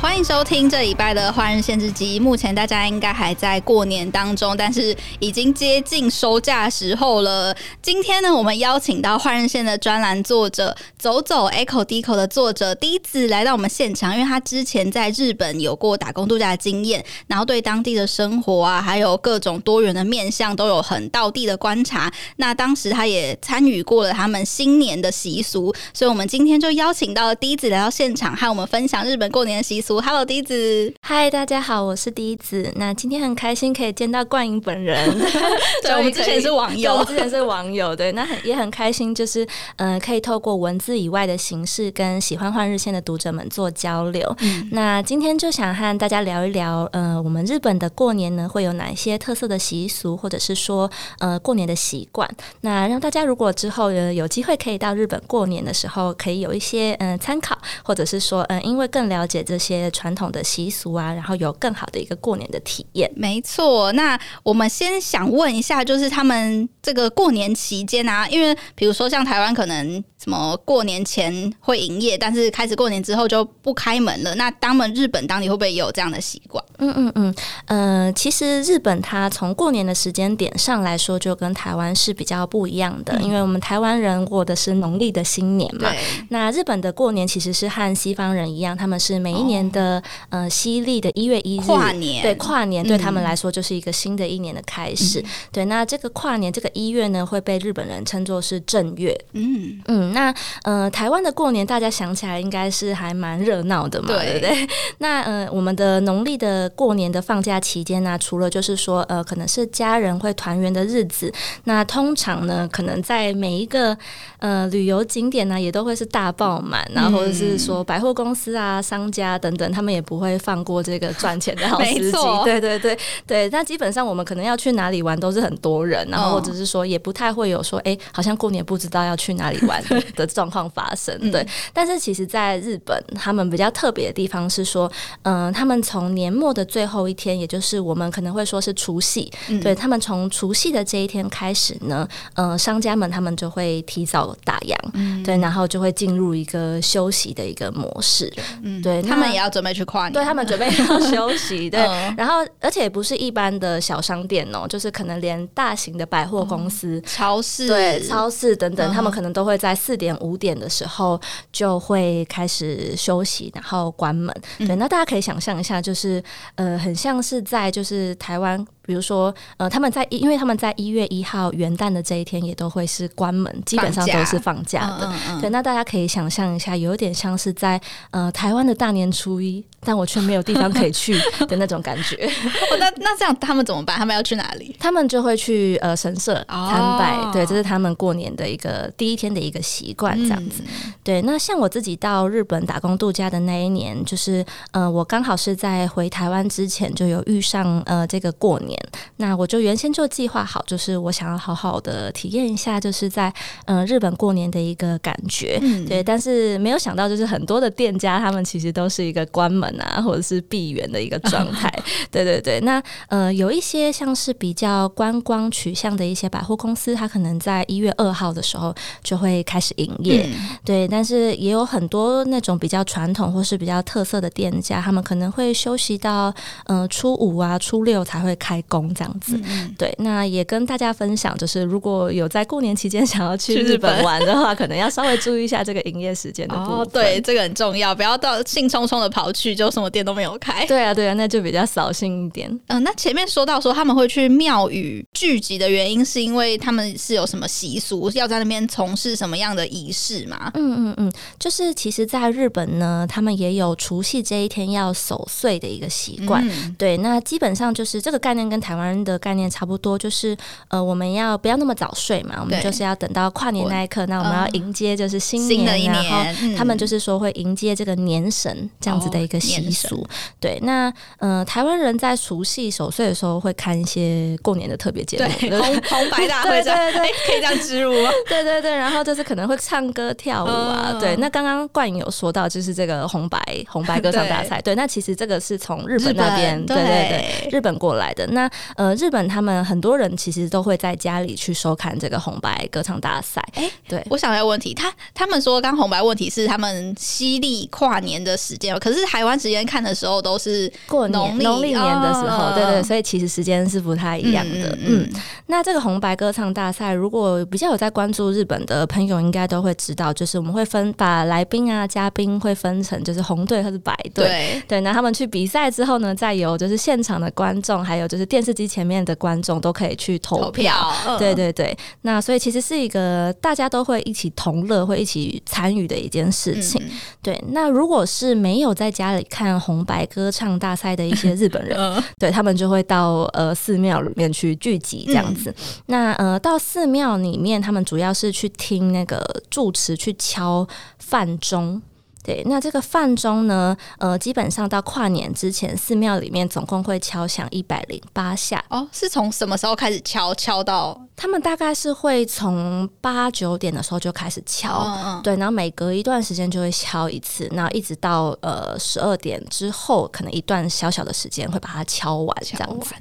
欢迎收听这礼拜的《换日线之集》。目前大家应该还在过年当中，但是已经接近收假时候了。今天呢，我们邀请到《换日线》的专栏作者走走 Echo Deco 的作者滴子来到我们现场，因为他之前在日本有过打工度假的经验，然后对当地的生活啊，还有各种多元的面向都有很道地的观察。那当时他也参与过了他们新年的习俗，所以我们今天就邀请到了滴子来到现场，和我们分享日本过年的习俗。Hello，滴子。嗨，大家好，我是滴子。那今天很开心可以见到冠吟本人。对，我们之前是网友，我们之前是网友。对，那很也很开心，就是嗯、呃，可以透过文字以外的形式，跟喜欢换日线的读者们做交流。嗯、那今天就想和大家聊一聊，呃，我们日本的过年呢，会有哪些特色的习俗，或者是说，呃，过年的习惯。那让大家如果之后有有机会可以到日本过年的时候，可以有一些嗯、呃、参考，或者是说，嗯、呃，因为更了解这些。传统的习俗啊，然后有更好的一个过年的体验。没错，那我们先想问一下，就是他们这个过年期间啊，因为比如说像台湾可能。什么过年前会营业，但是开始过年之后就不开门了。那当们日本当地会不会也有这样的习惯？嗯嗯嗯，呃，其实日本它从过年的时间点上来说，就跟台湾是比较不一样的，嗯、因为我们台湾人过的是农历的新年嘛。对。那日本的过年其实是和西方人一样，他们是每一年的、哦、呃西历的一月一日跨年。对，跨年对他们来说就是一个新的一年的开始。嗯、对，那这个跨年这个一月呢，会被日本人称作是正月。嗯嗯。那呃，台湾的过年大家想起来应该是还蛮热闹的嘛，对。不对？那呃，我们的农历的过年的放假期间呢、啊，除了就是说呃，可能是家人会团圆的日子，那通常呢，可能在每一个呃旅游景点呢，也都会是大爆满，然后或者是说百货公司啊、商家等等，他们也不会放过这个赚钱的好时机。对对对。对，那基本上我们可能要去哪里玩都是很多人，然后或者是说也不太会有说，哎，好像过年不知道要去哪里玩 的。状况发生，对，但是其实，在日本，他们比较特别的地方是说，嗯、呃，他们从年末的最后一天，也就是我们可能会说是除夕，嗯、对他们从除夕的这一天开始呢，呃，商家们他们就会提早打烊，嗯、对，然后就会进入一个休息的一个模式，嗯，对，他们也要准备去跨年，对他们准备要 休息，对，嗯、然后而且也不是一般的小商店哦，就是可能连大型的百货公司、嗯、超市，对，超市等等，嗯、他们可能都会在四点五。点的时候就会开始休息，然后关门。对，那大家可以想象一下，就是呃，很像是在就是台湾。比如说，呃，他们在因为他们在一月一号元旦的这一天也都会是关门，基本上都是放假的。嗯嗯嗯、对，那大家可以想象一下，有点像是在呃台湾的大年初一，但我却没有地方可以去的那种感觉。哦、那那这样他们怎么办？他们要去哪里？他们就会去呃神社参拜。哦、对，这是他们过年的一个第一天的一个习惯，这样子。嗯、对，那像我自己到日本打工度假的那一年，就是呃，我刚好是在回台湾之前就有遇上呃这个过年。那我就原先就计划好，就是我想要好好的体验一下，就是在嗯、呃、日本过年的一个感觉，嗯、对。但是没有想到，就是很多的店家他们其实都是一个关门啊，或者是闭园的一个状态。对对对。那呃有一些像是比较观光取向的一些百货公司，它可能在一月二号的时候就会开始营业。嗯、对。但是也有很多那种比较传统或是比较特色的店家，他们可能会休息到呃初五啊、初六才会开。工这样子，嗯、对，那也跟大家分享，就是如果有在过年期间想要去日本玩的话，可能要稍微注意一下这个营业时间的部分。哦，对，这个很重要，不要到兴冲冲的跑去，就什么店都没有开。对啊，对啊，那就比较扫兴一点。嗯、呃，那前面说到说他们会去庙宇聚集的原因，是因为他们是有什么习俗，要在那边从事什么样的仪式吗？嗯嗯嗯，就是其实，在日本呢，他们也有除夕这一天要守岁的一个习惯。嗯、对，那基本上就是这个概念跟台湾人的概念差不多，就是呃，我们要不要那么早睡嘛？我们就是要等到跨年那一刻，那我们要迎接就是新年，新的一年，然后他们就是说会迎接这个年神这样子的一个习俗。对，那呃，台湾人在除夕守岁的时候会看一些过年的特别节目，对，红 红白大会，对对对，可以这样植入吗？对对对，然后就是可能会唱歌跳舞啊。对，那刚刚冠吟有说到，就是这个红白红白歌唱大赛。对，那其实这个是从日本那边，对对对，日本过来的那。那呃，日本他们很多人其实都会在家里去收看这个红白歌唱大赛。哎、欸，对，我想要问题，他他们说刚红白问题是他们西历跨年的时间，可是台湾时间看的时候都是过年农历年的时候，哦、对，对对，所以其实时间是不太一样的。嗯，嗯，嗯，那这个红白歌唱大赛，如果比较有在关注日本的朋友，应该都会知道，就是我们会分把来宾啊、嘉宾会分成就是红队或是白队，对，对，那他们去比赛之后呢，再由就是现场的观众，还有就是电视机前面的观众都可以去投票。投票嗯、对对对，那所以其实是一个大家都会一起同乐、会一起参与的一件事情。嗯、对，那如果是没有在家里看红白歌唱大赛的一些日本人，嗯、对他们就会到呃寺庙里面去聚集这样子。嗯、那呃到寺庙里面，他们主要是去听那个住持去敲饭钟。对，那这个饭钟呢？呃，基本上到跨年之前，寺庙里面总共会敲响一百零八下。哦，是从什么时候开始敲？敲到他们大概是会从八九点的时候就开始敲，对，然后每隔一段时间就会敲一次，然后一直到呃十二点之后，可能一段小小的时间会把它敲完，这样子。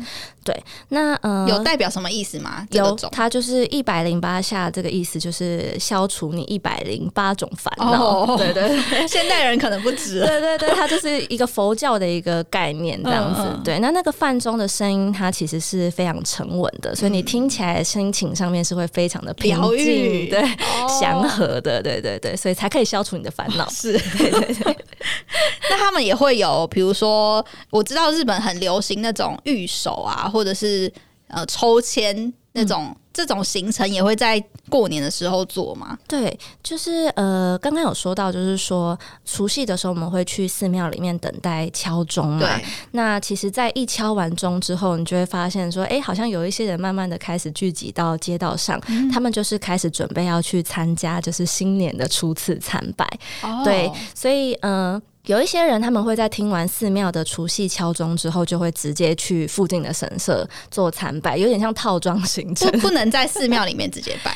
对，那呃，有代表什么意思吗？有，它就是一百零八下，这个意思就是消除你一百零八种烦恼。对对。现代人可能不止，对对对，它就是一个佛教的一个概念这样子。嗯嗯对，那那个饭钟的声音，它其实是非常沉稳的，所以你听起来心情上面是会非常的平静，愈对，祥、哦、和的，对对对，所以才可以消除你的烦恼。是，对对对。那他们也会有，比如说，我知道日本很流行那种玉手啊，或者是呃抽签。那种、嗯、这种行程也会在过年的时候做吗？对，就是呃，刚刚有说到，就是说除夕的时候我们会去寺庙里面等待敲钟嘛。对。那其实，在一敲完钟之后，你就会发现说，哎、欸，好像有一些人慢慢的开始聚集到街道上，嗯、他们就是开始准备要去参加，就是新年的初次参拜。哦。对，所以嗯。呃有一些人，他们会在听完寺庙的除夕敲钟之后，就会直接去附近的神社做参拜，有点像套装行程。不，不能在寺庙里面直接拜。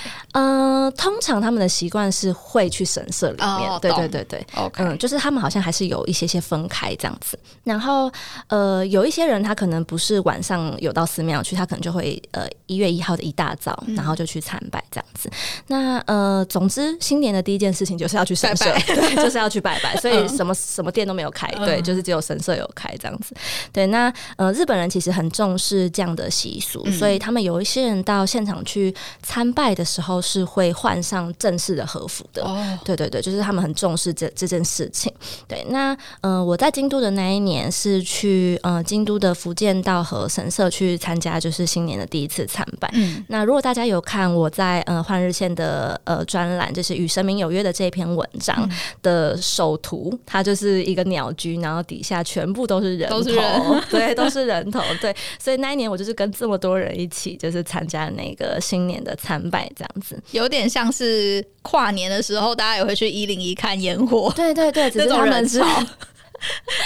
呃，通常他们的习惯是会去神社里面。哦、对对对对，OK，嗯，就是他们好像还是有一些些分开这样子。然后，呃，有一些人他可能不是晚上有到寺庙去，他可能就会呃一月一号的一大早，然后就去参拜这样子。嗯、那呃，总之新年的第一件事情就是要去神社，拜拜 对，就是要去拜拜。所以什么什么。什么店都没有开，对，就是只有神社有开这样子。对，那呃，日本人其实很重视这样的习俗，嗯、所以他们有一些人到现场去参拜的时候是会换上正式的和服的。哦，对对对，就是他们很重视这这件事情。对，那呃，我在京都的那一年是去呃京都的福建道和神社去参加，就是新年的第一次参拜。嗯，那如果大家有看我在呃换日线的呃专栏，就是与神明有约的这篇文章的首图，它就是。是一个鸟居，然后底下全部都是人头，都是人 对，都是人头，对，所以那一年我就是跟这么多人一起，就是参加那个新年的参拜，这样子，有点像是跨年的时候，大家也会去一零一看烟火，对对对，只是他们是。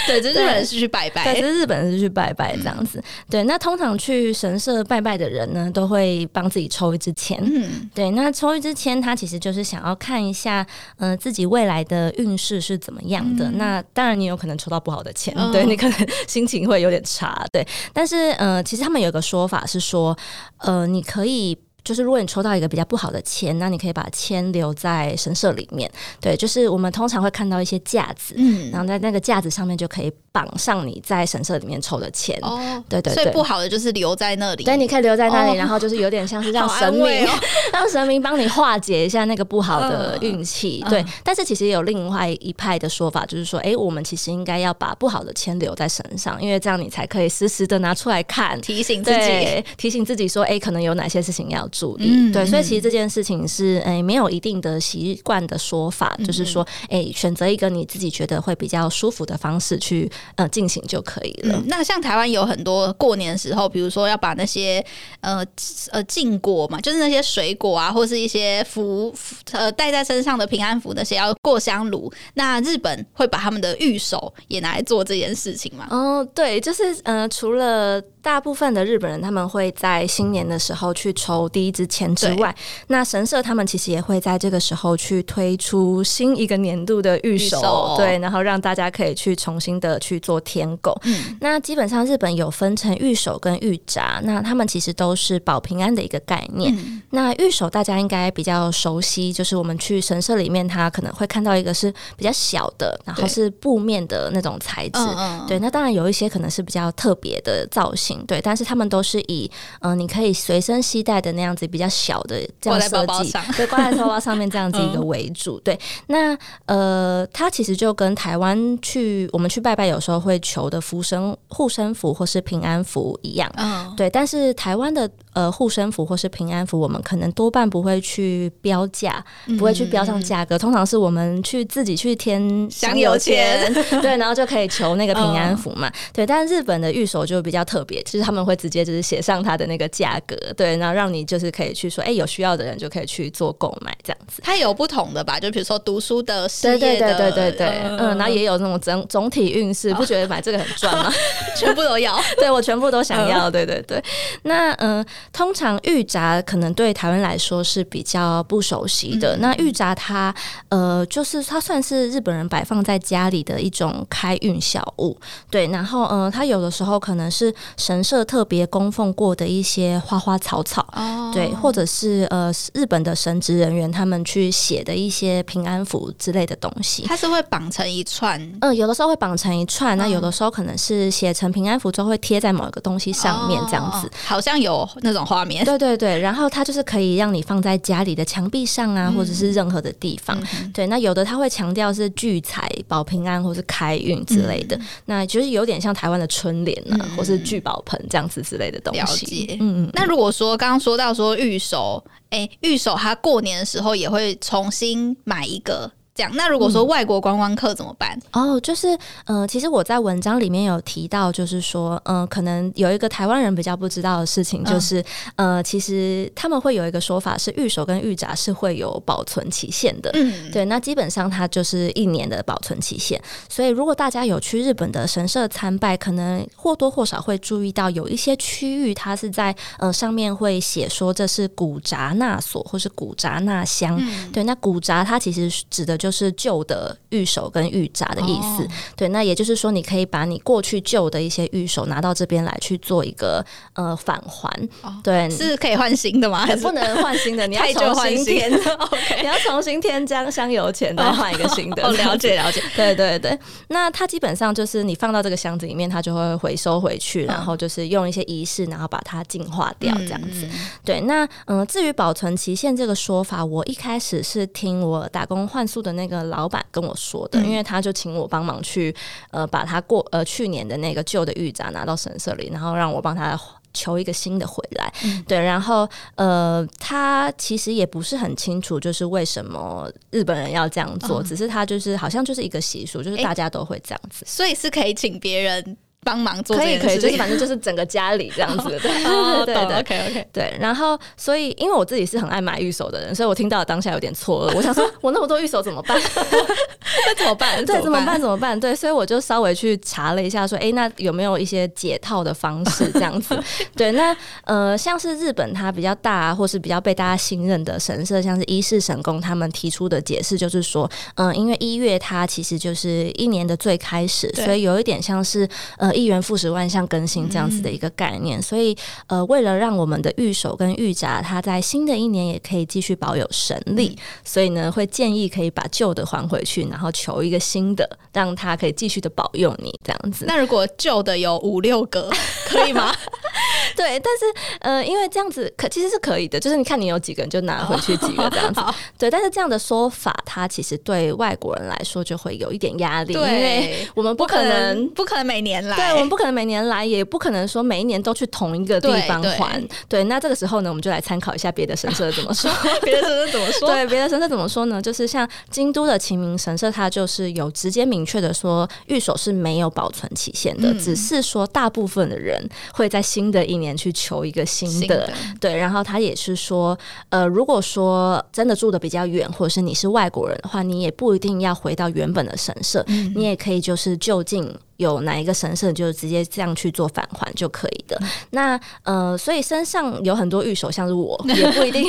对，这日本人是去拜拜，对，这日本人是去拜拜这样子。嗯、对，那通常去神社拜拜的人呢，都会帮自己抽一支签。嗯，对，那抽一支签，他其实就是想要看一下，呃，自己未来的运势是怎么样的。嗯、那当然，你有可能抽到不好的签，哦、对，你可能 心情会有点差。对，但是呃，其实他们有个说法是说，呃，你可以。就是如果你抽到一个比较不好的签，那你可以把签留在神社里面。对，就是我们通常会看到一些架子，嗯，然后在那个架子上面就可以绑上你在神社里面抽的签。哦，对对对，所以不好的就是留在那里。对，你可以留在那里，哦、然后就是有点像是让 神明，哦、让神明帮你化解一下那个不好的运气。嗯、对，但是其实也有另外一派的说法，就是说，哎、欸，我们其实应该要把不好的签留在身上，因为这样你才可以时时的拿出来看，提醒自己，提醒自己说，哎、欸，可能有哪些事情要注意，嗯、对，所以其实这件事情是诶、欸、没有一定的习惯的说法，嗯、就是说诶选择一个你自己觉得会比较舒服的方式去呃进行就可以了。嗯、那像台湾有很多过年的时候，比如说要把那些呃呃禁果嘛，就是那些水果啊，或是一些福呃带在身上的平安符那些要过香炉。那日本会把他们的玉手也拿来做这件事情吗？哦，对，就是呃除了大部分的日本人他们会在新年的时候去抽第一支签之外，那神社他们其实也会在这个时候去推出新一个年度的御守，哦、对，然后让大家可以去重新的去做添购。嗯，那基本上日本有分成御守跟御札，那他们其实都是保平安的一个概念。嗯、那御守大家应该比较熟悉，就是我们去神社里面，它可能会看到一个是比较小的，然后是布面的那种材质。对，对，那当然有一些可能是比较特别的造型，对，但是他们都是以嗯、呃，你可以随身携带的那样子比较小的这样设计，对，挂在包包上面这样子一个为主。嗯、对，那呃，它其实就跟台湾去我们去拜拜有时候会求的福生护身符或是平安符一样。嗯，对，但是台湾的呃护身符或是平安符，我们可能多半不会去标价，不会去标上价格，嗯、通常是我们去自己去添香油钱，对，然后就可以求那个平安符嘛。嗯、对，但日本的御守就比较特别，就是他们会直接就是写上它的那个价格，对，然后让你就是可以去说，哎、欸，有需要的人就可以去做购买这样子。它有不同的吧？就比如说读书的、事业的，对对对对对嗯，然后也有那种整总体运势，不觉得买这个很赚吗？全部都要，对我全部都想要，对对对。那嗯、呃，通常御札可能对台湾来说是比较不熟悉的。嗯、那御札它呃，就是它算是日本人摆放在家里的一种开运小物，对。然后嗯、呃，它有的时候可能是神社特别供奉过的一些花花草草，哦、对，或者是呃日本的神职人员他们去写的一些平安符之类的东西。它是会绑成一串，嗯、呃，有的时候会绑成一串，嗯、那有的时候可能是写成平安符之后会贴在某一个东西上面，这样子，哦、好像有那种画面。对对对，然后它就是可以让你放在家里的墙壁上啊，嗯、或者是任何的地方。嗯、对，那有的它会强调是聚财、保平安或是开运之类的，嗯、那就是有点像台湾的春联啊，嗯、或是聚宝盆这样子之类的东西。了解。嗯嗯。那如果说刚刚说到说玉手，哎，御守它过年的时候也会重新买一个。讲那如果说外国观光客怎么办？嗯、哦，就是呃，其实我在文章里面有提到，就是说，嗯、呃，可能有一个台湾人比较不知道的事情，就是、嗯、呃，其实他们会有一个说法是御守跟御札是会有保存期限的。嗯，对，那基本上它就是一年的保存期限。所以如果大家有去日本的神社参拜，可能或多或少会注意到有一些区域，它是在呃上面会写说这是古札纳所或是古札纳箱。嗯、对，那古札它其实指的就是。就是旧的玉手跟玉札的意思，哦、对，那也就是说，你可以把你过去旧的一些玉手拿到这边来去做一个呃返还，哦、对，是可以换新的吗？还不能换新的？你要 重新添，你要重新添加香油钱，再换一个新的。哦，了解了解，对对对。那它基本上就是你放到这个箱子里面，它就会回收回去，然后就是用一些仪式，然后把它净化掉这样子。嗯、对，那嗯、呃，至于保存期限这个说法，我一开始是听我打工换宿的。那个老板跟我说的，因为他就请我帮忙去，呃，把他过呃去年的那个旧的玉札拿到神社里，然后让我帮他求一个新的回来。嗯、对，然后呃，他其实也不是很清楚，就是为什么日本人要这样做，嗯、只是他就是好像就是一个习俗，就是大家都会这样子，所以是可以请别人。帮忙做可以可以，就是反正就是整个家里这样子，对 对对对，OK OK 对。然后，所以因为我自己是很爱买玉手的人，所以我听到当下有点错愕。我想说，我那么多玉手怎么办？那怎么办？对，怎么办？怎么办？对，所以我就稍微去查了一下，说，哎，那有没有一些解套的方式这样子？对，那呃，像是日本它比较大，或是比较被大家信任的神社，像是伊势神宫，他们提出的解释就是说，嗯，因为一月它其实就是一年的最开始，所以有一点像是呃。一元复始，万象更新这样子的一个概念，嗯、所以呃，为了让我们的玉手跟御札，它在新的一年也可以继续保有神力，嗯、所以呢，会建议可以把旧的还回去，然后求一个新的，让它可以继续的保佑你这样子。那如果旧的有五六个，可以吗？对，但是呃，因为这样子可其实是可以的，就是你看你有几个人就拿回去几个这样子。哦、对，但是这样的说法，它其实对外国人来说就会有一点压力，因为我们不可能不可能每年来。对，我们不可能每年来，也不可能说每一年都去同一个地方还。对，对，那这个时候呢，我们就来参考一下别的神社怎么说。别的神社怎么说？对，别的神社怎么说呢？就是像京都的晴明神社，它就是有直接明确的说，御守是没有保存期限的，嗯、只是说大部分的人会在新的一年年去求一个新的。新的对，然后他也是说，呃，如果说真的住的比较远，或者是你是外国人的话，你也不一定要回到原本的神社，嗯、你也可以就是就近。有哪一个神社，就直接这样去做返还就可以的。那呃，所以身上有很多御守，像是我 也不一定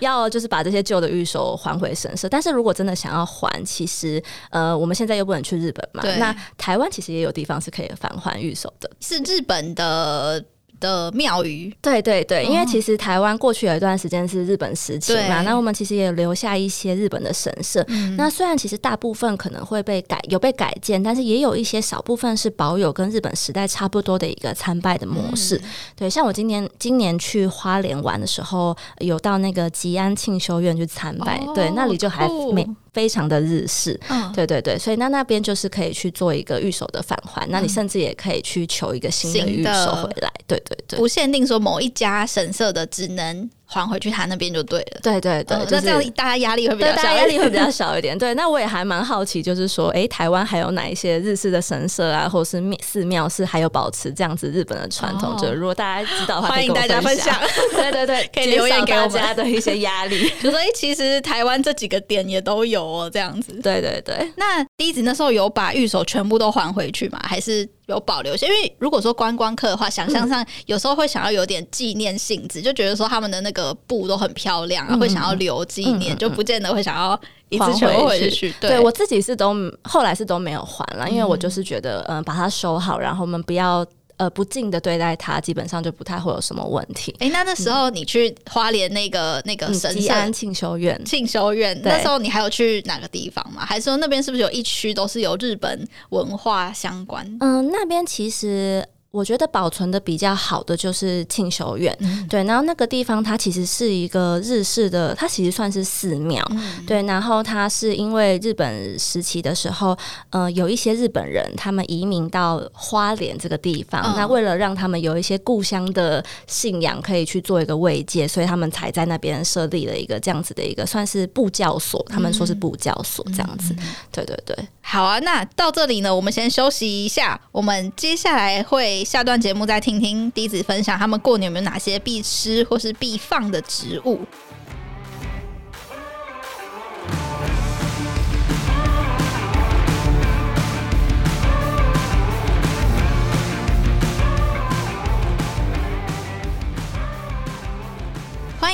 要就是把这些旧的御守还回神社。但是如果真的想要还，其实呃，我们现在又不能去日本嘛。那台湾其实也有地方是可以返还御守的，是日本的。的庙宇，对对对，因为其实台湾过去有一段时间是日本时期嘛，那我们其实也留下一些日本的神社。嗯、那虽然其实大部分可能会被改，有被改建，但是也有一些少部分是保有跟日本时代差不多的一个参拜的模式。嗯、对，像我今年今年去花莲玩的时候，有到那个吉安庆修院去参拜，哦、对，那里就还没。非常的日式，嗯、对对对，所以那那边就是可以去做一个御守的返还，嗯、那你甚至也可以去求一个新的御守回来，对对对，不限定说某一家神社的只能。还回去他那边就对了。对对对，那这样大家压力会比较小，大家压力会比较小一点。对，那我也还蛮好奇，就是说，哎，台湾还有哪一些日式的神社啊，或者是寺庙是还有保持这样子日本的传统？就如果大家知道的话，欢迎大家分享。对对 对，可以留言给大家的一些压力。就说，哎，其实台湾这几个点也都有哦，这样子。对对对。那第一子那时候有把玉手全部都还回去吗？还是？有保留一些，因为如果说观光客的话，想象上有时候会想要有点纪念性质，嗯、就觉得说他们的那个布都很漂亮，嗯、会想要留纪念，嗯、就不见得会想要一次全部回去。对，对我自己是都后来是都没有还了，因为我就是觉得，嗯、呃，把它收好，然后我们不要。呃，不敬的对待他，基本上就不太会有什么问题。哎、欸，那那时候你去花莲那个、嗯、那个神山庆修院，庆修院，那时候你还有去哪个地方吗？还是说那边是不是有一区都是有日本文化相关？嗯、呃，那边其实。我觉得保存的比较好的就是庆修院，嗯、对，然后那个地方它其实是一个日式的，它其实算是寺庙，嗯、对，然后它是因为日本时期的时候，呃，有一些日本人他们移民到花莲这个地方，嗯、那为了让他们有一些故乡的信仰可以去做一个慰藉，所以他们才在那边设立了一个这样子的一个算是布教所，他们说是布教所这样子，嗯、对对对。好啊，那到这里呢，我们先休息一下。我们接下来会下段节目再听听弟子分享他们过年有没有哪些必吃或是必放的植物。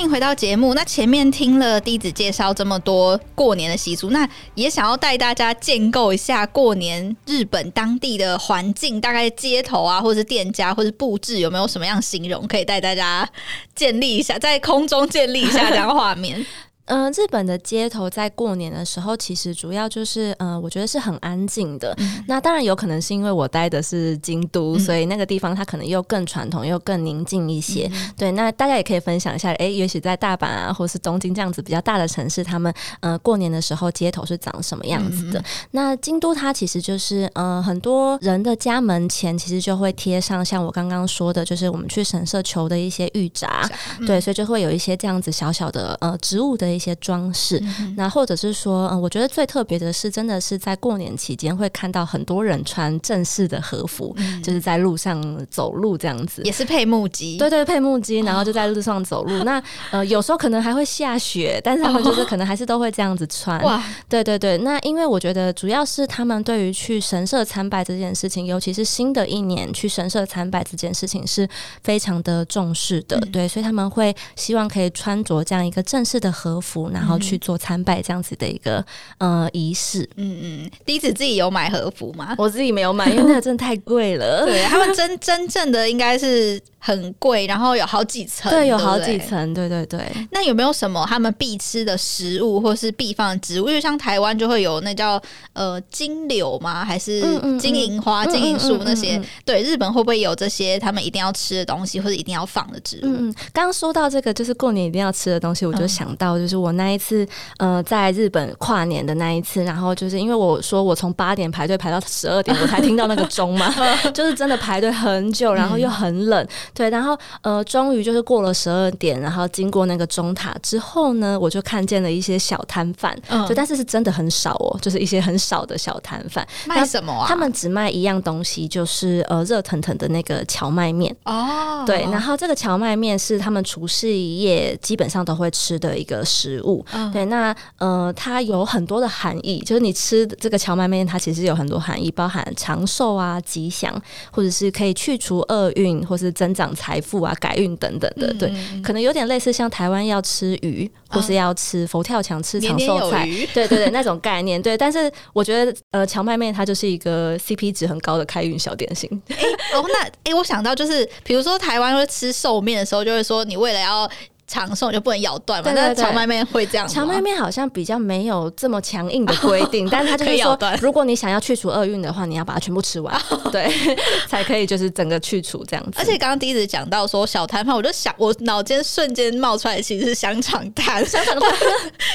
迎回到节目。那前面听了弟子介绍这么多过年的习俗，那也想要带大家建构一下过年日本当地的环境，大概街头啊，或者是店家，或者是布置，有没有什么样形容可以带大家建立一下，在空中建立一下这样画面？嗯、呃，日本的街头在过年的时候，其实主要就是，呃，我觉得是很安静的。嗯、那当然有可能是因为我待的是京都，嗯、所以那个地方它可能又更传统，又更宁静一些。嗯、对，那大家也可以分享一下，哎、欸，也许在大阪啊，或是东京这样子比较大的城市，他们呃过年的时候街头是长什么样子的？嗯、那京都它其实就是，呃，很多人的家门前其实就会贴上像我刚刚说的，就是我们去神社求的一些玉札。嗯、对，所以就会有一些这样子小小的呃植物的一些。一些装饰，那或者是说，嗯，我觉得最特别的是，真的是在过年期间会看到很多人穿正式的和服，嗯、就是在路上走路这样子，也是配木屐，对对，配木屐，然后就在路上走路。哦、那呃，有时候可能还会下雪，但是他们就是 可能还是都会这样子穿。哇，对对对。那因为我觉得主要是他们对于去神社参拜这件事情，尤其是新的一年去神社参拜这件事情是非常的重视的，嗯、对，所以他们会希望可以穿着这样一个正式的和服。然后去做参拜这样子的一个呃仪式，嗯嗯，笛子自己有买和服吗？我自己没有买，因为那个真的太贵了。对，他们真真正的应该是。很贵，然后有好几层，对，有好几层，对对对。那有没有什么他们必吃的食物，或是必放的植物？因为像台湾就会有那叫呃金柳吗？还是金银花、金银树那些？对，日本会不会有这些他们一定要吃的东西，或者一定要放的植物？嗯，刚刚说到这个，就是过年一定要吃的东西，我就想到就是我那一次呃在日本跨年的那一次，然后就是因为我说我从八点排队排到十二点，我才听到那个钟嘛，就是真的排队很久，然后又很冷。对，然后呃，终于就是过了十二点，然后经过那个钟塔之后呢，我就看见了一些小摊贩，嗯，就但是是真的很少哦，就是一些很少的小摊贩。卖什么啊？他们只卖一样东西，就是呃热腾腾的那个荞麦面哦。对，然后这个荞麦面是他们厨师业基本上都会吃的一个食物。嗯、对，那呃，它有很多的含义，就是你吃这个荞麦面，它其实有很多含义，包含长寿啊、吉祥，或者是可以去除厄运，或是增长财富啊、改运等等的。对，嗯、可能有点类似像台湾要吃鱼，或是要吃佛跳墙、吃长寿菜，对对对，那种概念。对，但是我觉得呃，荞麦面它就是一个 CP 值很高的开运小点心。哎、欸，哦，那哎、欸，我想到就是，比如说台湾会吃寿面的时候，就会说你为了要。长寿就不能咬断嘛？那荞麦面会这样？荞麦面好像比较没有这么强硬的规定，但是它就是说，如果你想要去除厄运的话，你要把它全部吃完，对，才可以就是整个去除这样子。而且刚刚第一直讲到说小摊贩，我就想，我脑间瞬间冒出来其实是香肠摊，香肠摊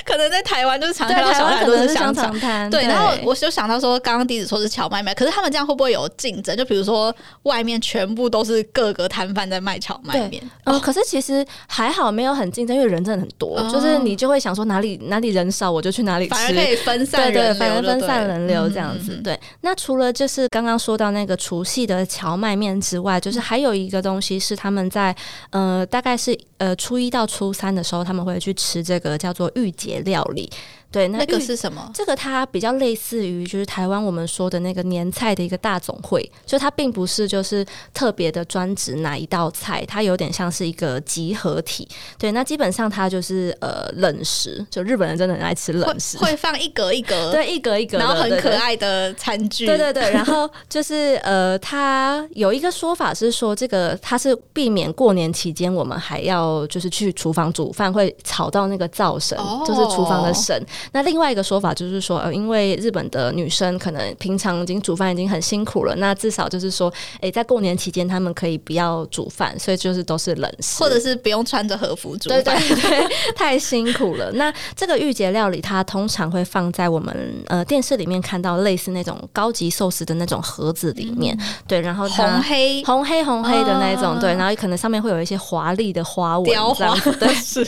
可能在台湾就是常常小摊都是香肠摊。对，然后我就想到说，刚刚第一次说是荞麦面，可是他们这样会不会有竞争？就比如说外面全部都是各个摊贩在卖荞麦面，哦，可是其实还好没有。没有很竞争，因为人真的很多，哦、就是你就会想说哪里哪里人少，我就去哪里吃，反而可以分散人流，对，对，反而分散人流这样子。嗯、对，那除了就是刚刚说到那个除夕的荞麦面之外，就是还有一个东西是他们在呃，大概是呃初一到初三的时候，他们会去吃这个叫做御节料理。对，那，那个是什么？这个它比较类似于就是台湾我们说的那个年菜的一个大总会，就它并不是就是特别的专指哪一道菜，它有点像是一个集合体。对，那基本上它就是呃冷食，就日本人真的很爱吃冷食，会，会放一格一格，对，一格一格，然后很可爱的餐具，对对对。然后就是呃，它有一个说法是说，这个它是避免过年期间我们还要就是去厨房煮饭会吵到那个灶神，哦、就是厨房的神。那另外一个说法就是说，呃，因为日本的女生可能平常已经煮饭已经很辛苦了，那至少就是说，哎、欸，在过年期间他们可以不要煮饭，所以就是都是冷食，或者是不用穿着和服煮，对对对，太辛苦了。那这个御节料理，它通常会放在我们呃电视里面看到类似那种高级寿司的那种盒子里面，嗯、对，然后红黑。红黑红黑的那种，哦、对，然后可能上面会有一些华丽的花纹，雕花，对，是，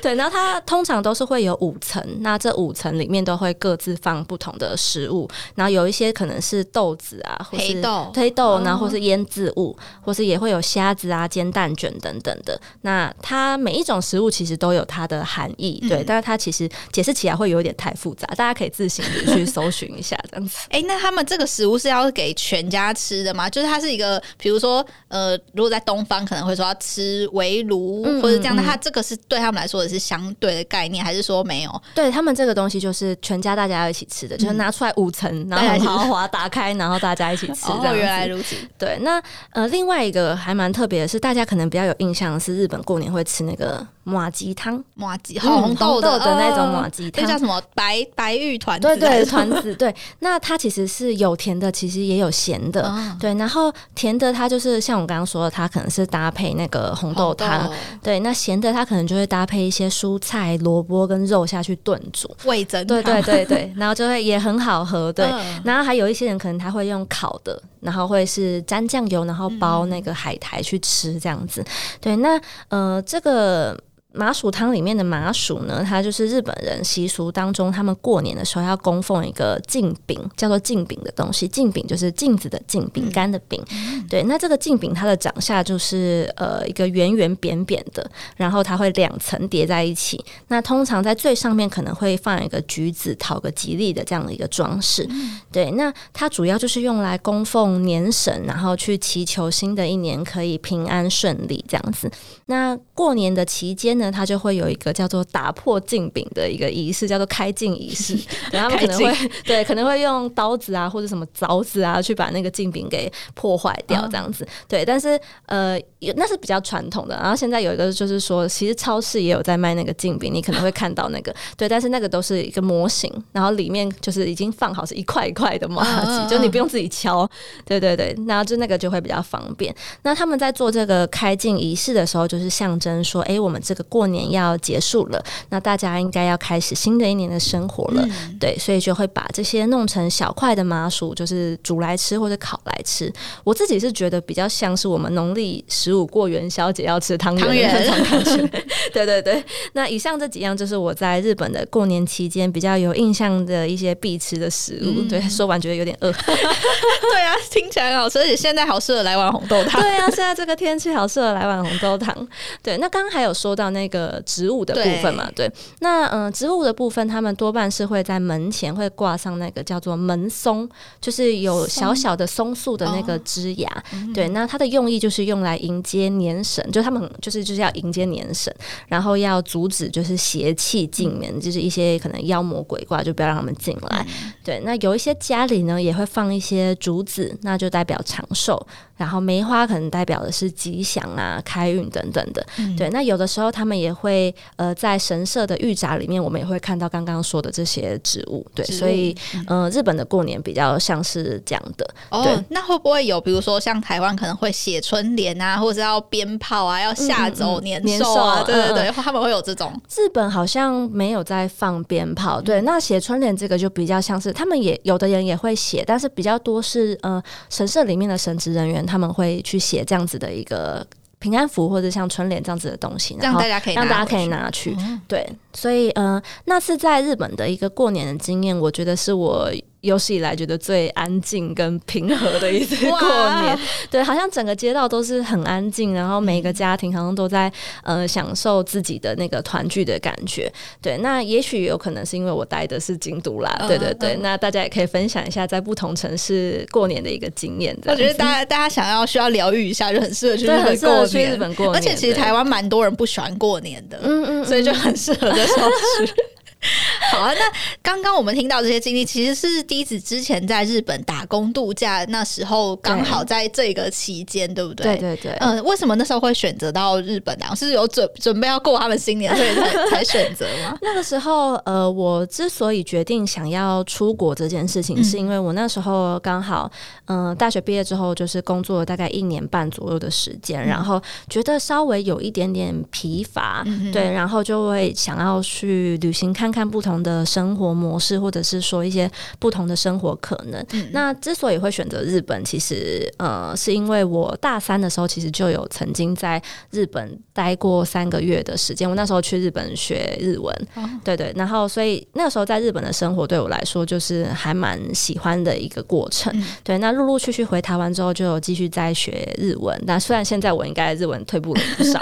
对，然后它通常都是会有五层，那这五层里面都会各自放不同的食物，然后有一些可能是豆子啊，或是黑豆、黑豆，然后或是腌制物，或是也会有虾子啊、煎蛋卷等等的。那它每一种食物其实都有它的含义，对，嗯、但是它其实解释起来会有点太复杂，大家可以自行去 搜寻一下这样子。哎、欸，那他们这个食物是要给全家吃的吗？就是它是一个，比如说，呃，如果在东方可能会说要吃围炉、嗯、或者这样，的它这个是对他们来说的是相对的概念，还是说没有？对他们这个东西。就是全家大家要一起吃的，嗯、就是拿出来五层，然后很豪华，打开，然后大家一起吃。哦，原来如此。对，那呃，另外一个还蛮特别的是，大家可能比较有印象的是，日本过年会吃那个。麻糬汤，马吉红豆的那种马吉汤，那叫什么白白玉团子？对对，团子。对，那它其实是有甜的，其实也有咸的。对，然后甜的它就是像我刚刚说的，它可能是搭配那个红豆汤。对，那咸的它可能就会搭配一些蔬菜、萝卜跟肉下去炖煮，味增。对对对对，然后就会也很好喝。对，然后还有一些人可能他会用烤的，然后会是沾酱油，然后包那个海苔去吃这样子。对，那呃这个。麻薯汤里面的麻薯呢，它就是日本人习俗当中，他们过年的时候要供奉一个镜饼，叫做镜饼的东西。镜饼就是镜子的镜，饼干的饼。嗯、对，那这个镜饼它的长相就是呃一个圆圆扁扁的，然后它会两层叠在一起。那通常在最上面可能会放一个橘子，讨个吉利的这样的一个装饰。嗯、对，那它主要就是用来供奉年神，然后去祈求新的一年可以平安顺利这样子。那过年的期间呢，他就会有一个叫做打破镜饼的一个仪式，叫做开镜仪式。对，他们可能会对，可能会用刀子啊，或者什么凿子啊，去把那个镜饼给破坏掉，这样子。嗯、对，但是呃，那是比较传统的。然后现在有一个就是说，其实超市也有在卖那个镜饼，你可能会看到那个。对，但是那个都是一个模型，然后里面就是已经放好是一块一块的麻糬，就你不用自己敲。对对对，然后就那个就会比较方便。那他们在做这个开镜仪式的时候，就是象征说，哎，我们这个。过年要结束了，那大家应该要开始新的一年的生活了，嗯、对，所以就会把这些弄成小块的麻薯，就是煮来吃或者烤来吃。我自己是觉得比较像是我们农历十五过元宵节要吃汤圆的那种感觉。对对对，那以上这几样就是我在日本的过年期间比较有印象的一些必吃的食物。嗯、对，说完觉得有点饿。对啊，听起来好吃，而且现在好适合来碗红豆汤。对啊，现在这个天气好适合来碗红豆汤。对，那刚刚还有说到那个植物的部分嘛？对，对那嗯、呃，植物的部分，他们多半是会在门前会挂上那个叫做门松，就是有小小的松树的那个枝芽。哦、对，那它的用意就是用来迎接年神，就他们就是就是要迎接年神，然后要阻止就是邪气进门，嗯、就是一些可能妖魔鬼怪就不要让他们进来。嗯、对，那有一些家里呢也会放一些竹子，那就代表长寿。然后梅花可能代表的是吉祥啊、开运等等的，嗯、对。那有的时候他们也会呃在神社的御宅里面，我们也会看到刚刚说的这些植物，对。所以呃日本的过年比较像是这样的。哦，对那会不会有比如说像台湾可能会写春联啊，或者要鞭炮啊，要吓走年兽啊？嗯嗯、对对对，嗯、他们会有这种。日本好像没有在放鞭炮，对。嗯、那写春联这个就比较像是他们也有的人也会写，但是比较多是呃神社里面的神职人员。他们会去写这样子的一个平安符，或者像春联这样子的东西，让大家可以让大家可以拿去。嗯、对，所以呃，那是在日本的一个过年的经验，我觉得是我。有史以来觉得最安静跟平和的一次过年，对，好像整个街道都是很安静，然后每一个家庭好像都在呃享受自己的那个团聚的感觉。对，那也许有可能是因为我待的是京都啦，嗯、对对对。嗯、那大家也可以分享一下在不同城市过年的一个经验。我觉得大家大家想要需要疗愈一下，就很适合去日本过年。去日本过年，而且其实台湾蛮多人不喜欢过年的，嗯嗯，所以就很适合这时候去。好啊，那刚刚我们听到这些经历，其实是笛子之前在日本打工度假，那时候刚好在这个期间，对不对？对对对。嗯，为什么那时候会选择到日本呢？是有准准备要过他们新年，所以才才选择吗？那个时候，呃，我之所以决定想要出国这件事情，嗯、是因为我那时候刚好，嗯、呃，大学毕业之后就是工作了大概一年半左右的时间，嗯、然后觉得稍微有一点点疲乏，嗯、对，然后就会想要去旅行看。看不同的生活模式，或者是说一些不同的生活可能。嗯、那之所以会选择日本，其实呃，是因为我大三的时候，其实就有曾经在日本待过三个月的时间。我那时候去日本学日文，哦、对对。然后，所以那个时候在日本的生活对我来说，就是还蛮喜欢的一个过程。嗯、对，那陆陆续续回台湾之后，就有继续在学日文。那虽然现在我应该日文退步了不少，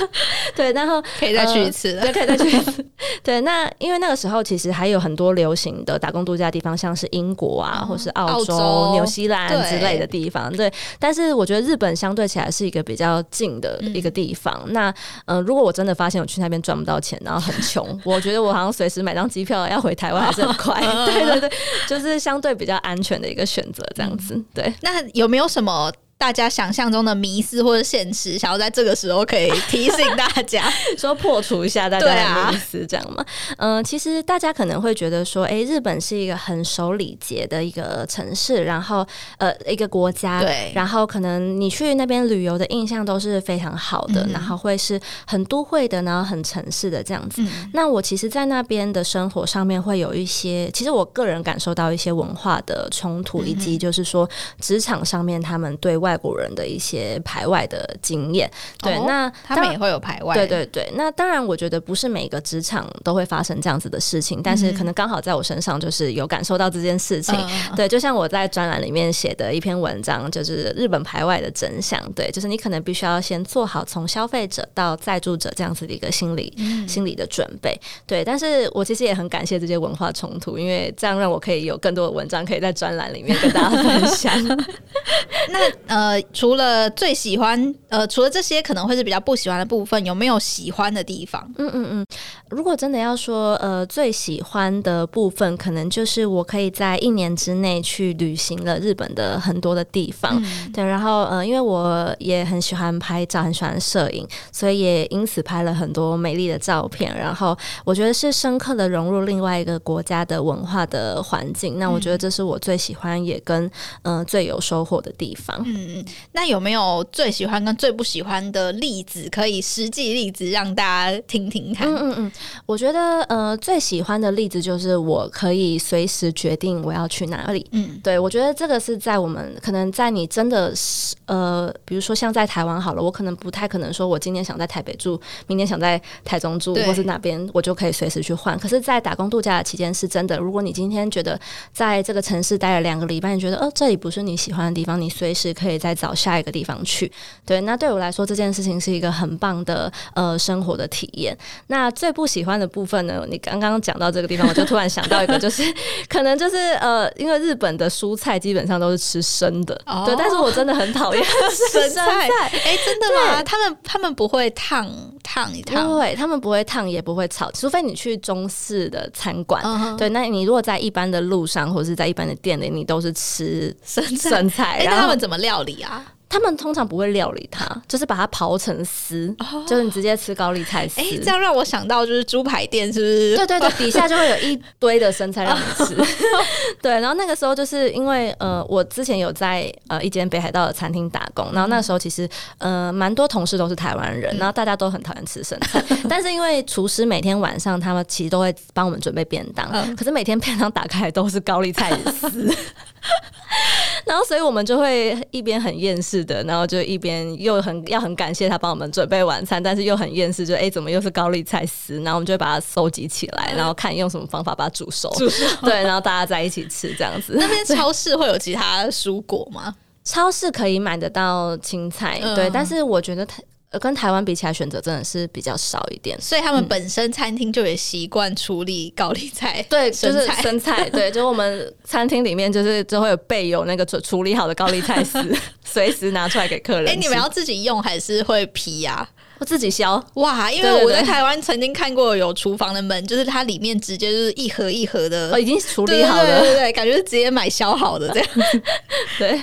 对，然后可以再去一次了，对，可以再去一次。对，那。因为那个时候其实还有很多流行的打工度假的地方，像是英国啊，嗯、或是澳洲、纽洲西兰之类的地方。对，对，但是我觉得日本相对起来是一个比较近的一个地方。嗯、那呃，如果我真的发现我去那边赚不到钱，然后很穷，我觉得我好像随时买张机票要回台湾还是很快。对对对，就是相对比较安全的一个选择，这样子。对，那有没有什么？大家想象中的迷思或者现实，想要在这个时候可以提醒大家，说破除一下大家的迷思，这样吗？嗯、啊呃，其实大家可能会觉得说，哎、欸，日本是一个很守礼节的一个城市，然后呃，一个国家，对，然后可能你去那边旅游的印象都是非常好的，嗯、然后会是很都会的，然后很城市的这样子。嗯、那我其实，在那边的生活上面会有一些，其实我个人感受到一些文化的冲突，以及就是说职场上面他们对外。外国人的一些排外的经验，对，哦、那他们也会有排外，对对对。那当然，我觉得不是每个职场都会发生这样子的事情，但是可能刚好在我身上就是有感受到这件事情。嗯、对，就像我在专栏里面写的一篇文章，就是日本排外的真相。对，就是你可能必须要先做好从消费者到在住者这样子的一个心理、嗯、心理的准备。对，但是我其实也很感谢这些文化冲突，因为这样让我可以有更多的文章可以在专栏里面跟大家分享。那。呃，除了最喜欢，呃，除了这些可能会是比较不喜欢的部分，有没有喜欢的地方？嗯嗯嗯。如果真的要说，呃，最喜欢的部分，可能就是我可以在一年之内去旅行了日本的很多的地方。嗯、对，然后呃，因为我也很喜欢拍照，很喜欢摄影，所以也因此拍了很多美丽的照片。然后我觉得是深刻的融入另外一个国家的文化的环境。那我觉得这是我最喜欢也跟嗯、呃、最有收获的地方。嗯。嗯，那有没有最喜欢跟最不喜欢的例子？可以实际例子让大家听听看。嗯嗯嗯，我觉得呃最喜欢的例子就是我可以随时决定我要去哪里。嗯，对，我觉得这个是在我们可能在你真的是呃，比如说像在台湾好了，我可能不太可能说我今天想在台北住，明天想在台中住，或是哪边我就可以随时去换。可是，在打工度假的期间是真的，如果你今天觉得在这个城市待了两个礼拜，你觉得哦这里不是你喜欢的地方，你随时可以再找下一个地方去。对，那对我来说这件事情是一个很棒的呃生活的体验。那最不喜欢的部分呢？你刚刚讲到这个地方，我就突然想到一个，就是 可能就是呃，因为日本的蔬菜基本上都是吃生的，哦、对，但是我真的很讨厌 生菜。哎、欸，真的吗？他们他们不会烫烫一烫，不会，他们不会烫，也不会炒，除非你去中式的餐馆。Uh-huh. 对，那你如果在一般的路上或者是在一般的店里，你都是吃生菜。生菜，哎、他们怎么料理啊？他们通常不会料理它，就是把它刨成丝，oh, 就是你直接吃高丽菜丝。哎、欸，这样让我想到就是猪排店，是不是？对对对，底下就会有一堆的生菜让你吃。对，然后那个时候就是因为呃，我之前有在呃一间北海道的餐厅打工，然后那时候其实呃蛮多同事都是台湾人，然后大家都很讨厌吃生菜，但是因为厨师每天晚上他们其实都会帮我们准备便当，可是每天便当打开来都是高丽菜丝。然后，所以我们就会一边很厌世的，然后就一边又很要很感谢他帮我们准备晚餐，但是又很厌世，就哎、欸，怎么又是高丽菜丝？然后我们就会把它收集起来，然后看用什么方法把它煮熟。煮熟。对，然后大家在一起吃这样子。那边超市会有其他蔬果吗？超市可以买得到青菜，嗯、对，但是我觉得它。跟台湾比起来，选择真的是比较少一点，所以他们本身餐厅就也习惯处理高丽菜，嗯，对，就是生菜，对，就我们餐厅里面就是就会有备有那个处处理好的高丽菜丝，随时拿出来给客人。哎、欸，你们要自己用还是会批呀、啊？我自己削哇，因为我在台湾曾经看过有厨房的门，就是它里面直接就是一盒一盒的，哦，已经处理好了，对对对，感觉是直接买削好的这样，对。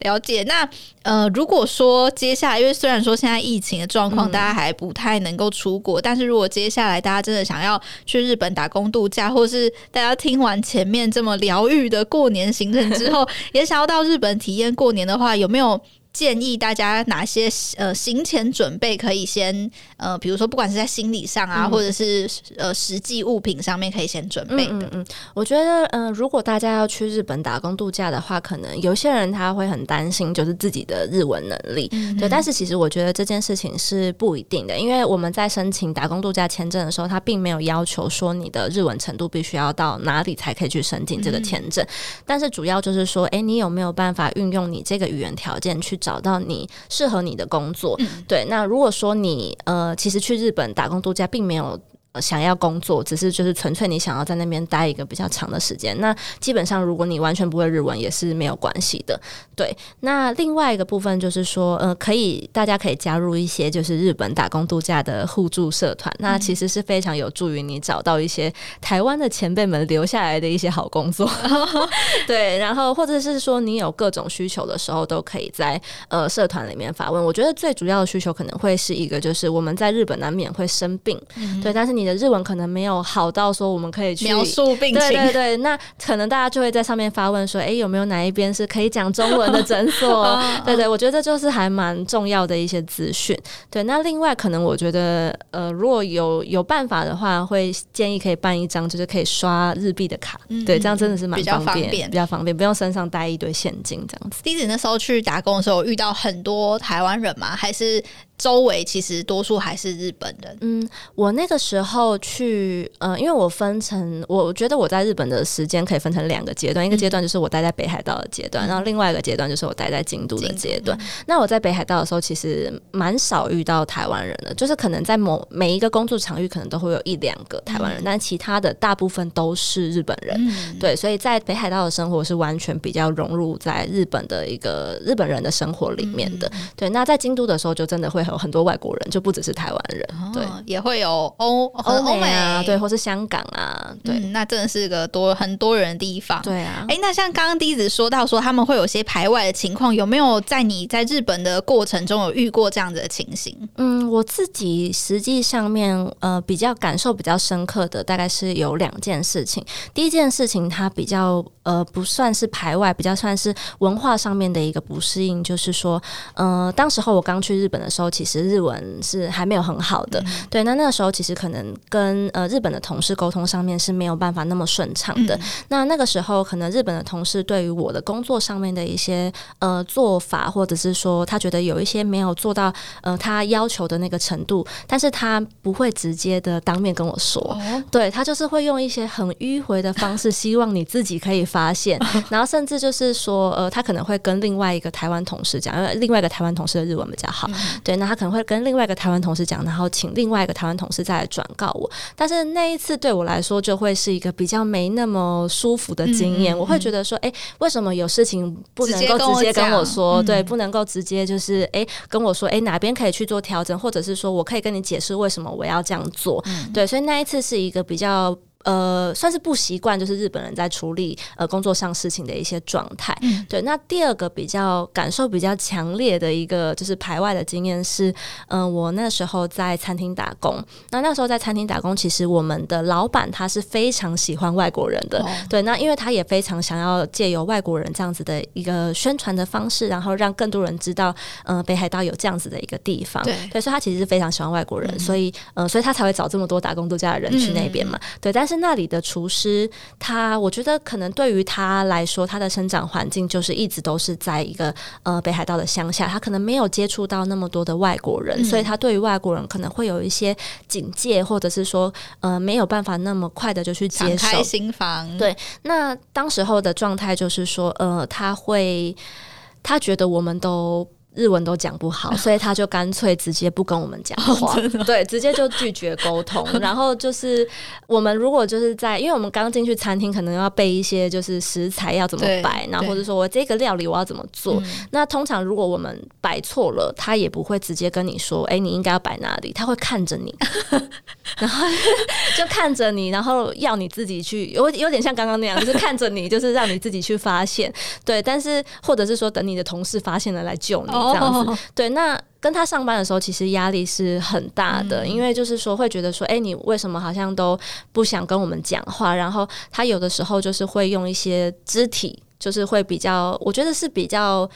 了解，那呃，如果说接下来，因为虽然说现在疫情的状况，大家还不太能够出国，嗯，但是如果接下来大家真的想要去日本打工度假，或是大家听完前面这么疗愈的过年行程之后，也想要到日本体验过年的话，有没有？建议大家哪些呃行前准备可以先呃，比如说不管是在心理上啊，嗯、或者是呃实际物品上面可以先准备的。嗯，嗯，我觉得呃，如果大家要去日本打工度假的话，可能有些人他会很担心，就是自己的日文能力。嗯、对，但是其实我觉得这件事情是不一定的，因为我们在申请打工度假签证的时候，他并没有要求说你的日文程度必须要到哪里才可以去申请这个签证。嗯、但是主要就是说，哎、欸，你有没有办法运用你这个语言条件去找到你适合你的工作，嗯，对。那如果说你呃，其实去日本打工度假并没有。想要工作，只是就是纯粹你想要在那边待一个比较长的时间。那基本上，如果你完全不会日文，也是没有关系的。对，那另外一个部分就是说，呃，可以大家可以加入一些就是日本打工度假的互助社团，那其实是非常有助于你找到一些台湾的前辈们留下来的一些好工作。对，然后或者是说你有各种需求的时候，都可以在呃社团里面发问。我觉得最主要的需求可能会是一个，就是我们在日本难免会生病，嗯、对，但是你。日文可能没有好到说我们可以去描述病情，对对对，那可能大家就会在上面发问说，哎、欸，有没有哪一边是可以讲中文的诊所？对 对，我觉得这就是还蛮重要的一些资讯。对，那另外可能我觉得，呃，如果有有办法的话，会建议可以办一张就是可以刷日币的卡，嗯、对，这样真的是蛮方便，比较方便，比较方便，不用身上带一堆现金这样子。弟子那时候去打工的时候，遇到很多台湾人吗？还是？周围其实多数还是日本人。嗯，我那个时候去，呃，因为我分成，我觉得我在日本的时间可以分成两个阶段，嗯，一个阶段就是我待在北海道的阶段，嗯，然后另外一个阶段就是我待在京都的阶段。那我在北海道的时候，其实蛮少遇到台湾人的，就是可能在某每一个工作场域，可能都会有一两个台湾人，嗯，但其他的大部分都是日本人。嗯，对，所以在北海道的生活是完全比较融入在日本的一个日本人的生活里面的。嗯，对，那在京都的时候就真的会。有很多外国人，就不只是台湾人，哦、对，也会有欧欧美啊，对，或是香港啊，对，嗯、那真的是个多很多人的地方，对啊。哎、欸，那像刚刚第一子说到说他们会有些排外的情况，有没有在你在日本的过程中有遇过这样子的情形？嗯，我自己实际上面呃比较感受比较深刻的大概是有两件事情。第一件事情，它比较呃不算是排外，比较算是文化上面的一个不适应，就是说，呃，当时候我刚去日本的时候，其实日文是还没有很好的，嗯、对，那那个时候其实可能跟呃日本的同事沟通上面是没有办法那么顺畅的。嗯、那那个时候，可能日本的同事对于我的工作上面的一些呃做法，或者是说他觉得有一些没有做到呃他要求的那个程度，但是他不会直接的当面跟我说，哦、对，他就是会用一些很迂回的方式，希望你自己可以发现，然后甚至就是说呃他可能会跟另外一个台湾同事讲，因为另外一个台湾同事的日文比较好，嗯、对，那他可能会跟另外一个台湾同事讲，然后请另外一个台湾同事再来转告我。但是那一次对我来说就会是一个比较没那么舒服的经验，嗯、我会觉得说，哎、欸，为什么有事情不能够直接跟我说？我对，不能够直接就是哎、欸、跟我说，哎、欸、哪边可以去做调整，或者是说我可以跟你解释为什么我要这样做？嗯、对，所以那一次是一个比较。呃，算是不习惯，就是日本人在处理呃工作上事情的一些状态。嗯、对，那第二个比较感受比较强烈的一个就是排外的经验是，嗯、呃，我那时候在餐厅打工。那那时候在餐厅打工，其实我们的老板他是非常喜欢外国人的。哦、对，那因为他也非常想要借由外国人这样子的一个宣传的方式，然后让更多人知道，嗯、呃，北海道有这样子的一个地方。对，对，所以他其实是非常喜欢外国人，嗯、所以嗯、呃，所以他才会找这么多打工度假的人去那边嘛。嗯、对，但是那里的厨师，他我觉得可能对于他来说，他的生长环境就是一直都是在一个呃北海道的乡下，他可能没有接触到那么多的外国人，嗯、所以他对于外国人可能会有一些警戒，或者是说呃没有办法那么快的就去接受。敞开心房。对，那当时候的状态就是说，呃，他会他觉得我们都。日文都讲不好，所以他就干脆直接不跟我们讲话，哦、对，直接就拒绝沟通。然后就是我们如果就是在，因为我们刚进去餐厅，可能要备一些就是食材要怎么摆，然后或者说我这个料理我要怎么做。嗯、那通常如果我们摆错了，他也不会直接跟你说，哎、欸，你应该要摆哪里？他会看着你，然后就看着你，然后要你自己去，有有点像刚刚那样，就是看着你，就是让你自己去发现。对，但是或者是说等你的同事发现了来救你。这样子，对，那跟他上班的时候，其实压力是很大的，嗯、因为就是说会觉得说，哎、欸，你为什么好像都不想跟我们讲话？然后他有的时候就是会用一些肢体，就是会比较，我觉得是比较。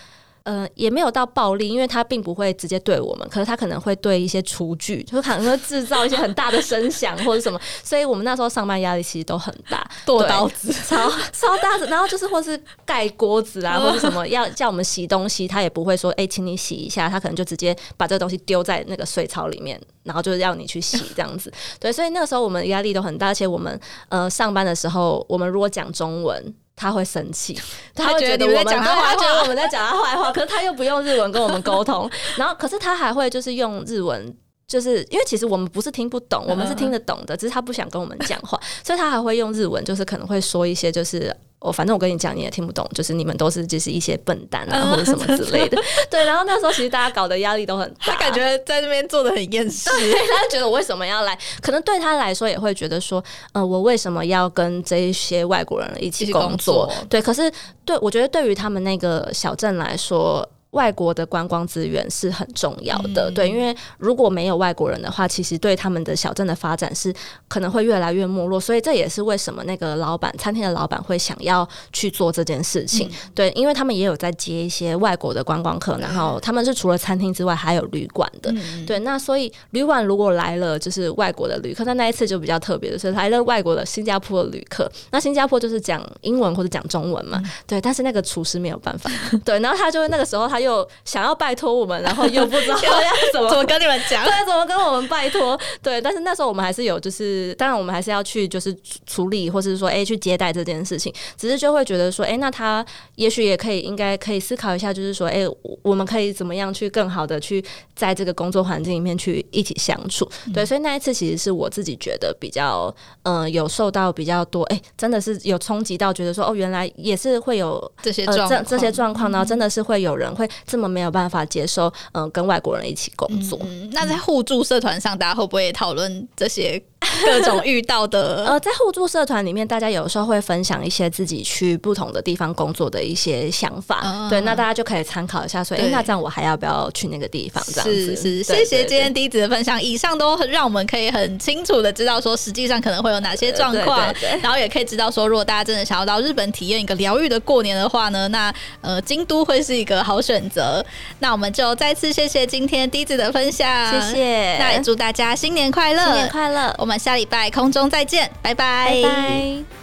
呃，也没有到暴力，因为他并不会直接对我们，可是他可能会对一些厨具，就可能会制造一些很大的声响或者什么，所以我们那时候上班压力其实都很大，剁刀子，超超大子，然后就是或是盖锅子啊，或者什么要叫我们洗东西，他也不会说，哎、欸，请你洗一下，他可能就直接把这个东西丢在那个水槽里面，然后就是要你去洗这样子，对，所以那个时候我们压力都很大，而且我们呃上班的时候，我们如果讲中文。他会生气，他会觉得我们在讲他坏话，觉得我们在讲他坏话。可是他又不用日文跟我们沟通，然后可是他还会就是用日文，就是因为其实我们不是听不懂，我们是听得懂的，只是他不想跟我们讲话，所以他还会用日文，就是可能会说一些就是。我、哦、反正我跟你讲，你也听不懂，就是你们都是就是一些笨蛋啊，或者什么 之类的。对，然后那时候其实大家搞的压力都很大，他感觉在那边做的很厌世，他就觉得我为什么要来？可能对他来说也会觉得说，呃，我为什么要跟这一些外国人一起工作？工作对，可是对我觉得对于他们那个小镇来说。外国的观光资源是很重要的，嗯、对，因为如果没有外国人的话，其实对他们的小镇的发展是可能会越来越没落，所以这也是为什么那个老板餐厅的老板会想要去做这件事情，嗯、对，因为他们也有在接一些外国的观光客，然后他们是除了餐厅之外还有旅馆的，嗯、对，那所以旅馆如果来了就是外国的旅客，那那一次就比较特别的是来了外国的新加坡的旅客，那新加坡就是讲英文或者讲中文嘛，嗯、对，但是那个厨师没有办法，对，然后他就那个时候他。又想要拜托我们，然后又不知道 要怎么怎么跟你们讲，对，怎么跟我们拜托？对，但是那时候我们还是有，就是当然我们还是要去，就是处理，或者是说，哎、欸，去接待这件事情。只是就会觉得说，哎、欸，那他也许也可以，应该可以思考一下，就是说，哎、欸，我们可以怎么样去更好的去在这个工作环境里面去一起相处。嗯、对，所以那一次其实是我自己觉得比较，嗯、呃，有受到比较多，哎、欸，真的是有冲击到，觉得说，哦，原来也是会有这些状、呃、这这些状况，然后真的是会有人会。这么没有办法接受，嗯、跟外国人一起工作。嗯、那在互助社团上，大家会不会讨论这些？各种遇到的，呃，在互助社团里面，大家有时候会分享一些自己去不同的地方工作的一些想法，嗯、对，那大家就可以参考一下，说，哎、欸，那这样我还要不要去那个地方？这样子。是是，谢谢今天滴子的分享，以上都让我们可以很清楚的知道说，实际上可能会有哪些状况，然后也可以知道说，如果大家真的想要到日本体验一个疗愈的过年的话呢，那呃，京都会是一个好选择。那我们就再次谢谢今天滴子的分享，谢谢，那也祝大家新年快乐，新年快乐，我下礼拜空中再见，拜拜。